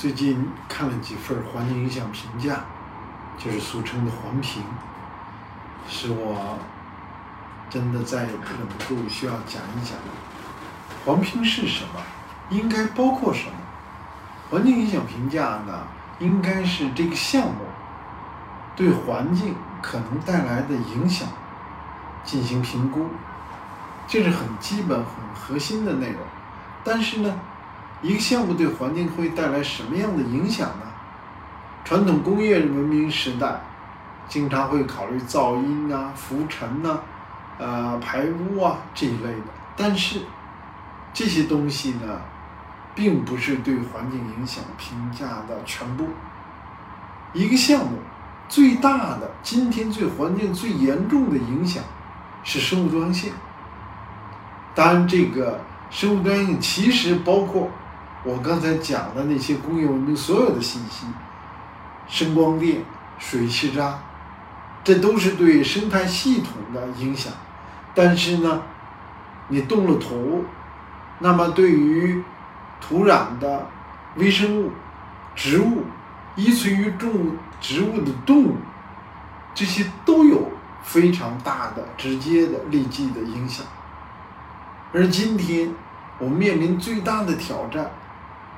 最近看了几份环境影响评价，就是俗称的环评，是我真的再忍不住需要讲一讲，环评是什么，应该包括什么？环境影响评价呢，应该是这个项目对环境可能带来的影响进行评估，这是很基本、很核心的内容。但是呢，一个项目对环境会带来什么样的影响呢？传统工业文明时代，经常会考虑噪音啊、浮尘呐、呃排污啊这一类的。但是这些东西呢，并不是对环境影响评价的全部。一个项目最大的、今天对环境最严重的影响是生物多样性。当然，这个生物多样性其实包括。我刚才讲的那些工业文明所有的信息，声光电、水气渣，这都是对生态系统的影响。但是呢，你动了土，那么对于土壤的微生物、植物、依存于种植物的动物，这些都有非常大的直接的立即的影响。而今天我们面临最大的挑战。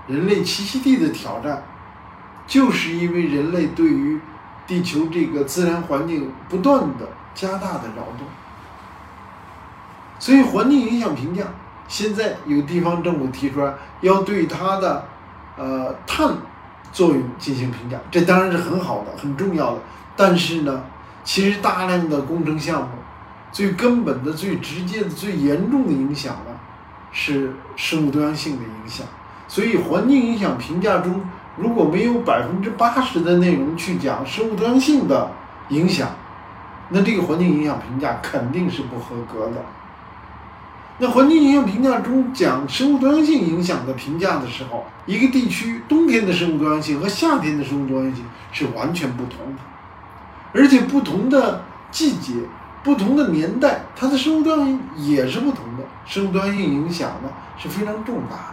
人类栖息地的挑战，就是因为人类对于地球这个自然环境不断的加大的扰动，所以环境影响评价现在有地方政府提出来要对它的呃碳作用进行评价，这当然是很好的、很重要的。但是呢，其实大量的工程项目最根本的、最直接的、最严重的影响呢，是生物多样性的影响。所以，环境影响评价中如果没有百分之八十的内容去讲生物多样性的影响，那这个环境影响评价肯定是不合格的。那环境影响评价中讲生物多样性影响的评价的时候，一个地区冬天的生物多样性和夏天的生物多样性是完全不同的，而且不同的季节、不同的年代，它的生物多样性也是不同的，生物多样性影响呢是非常重大。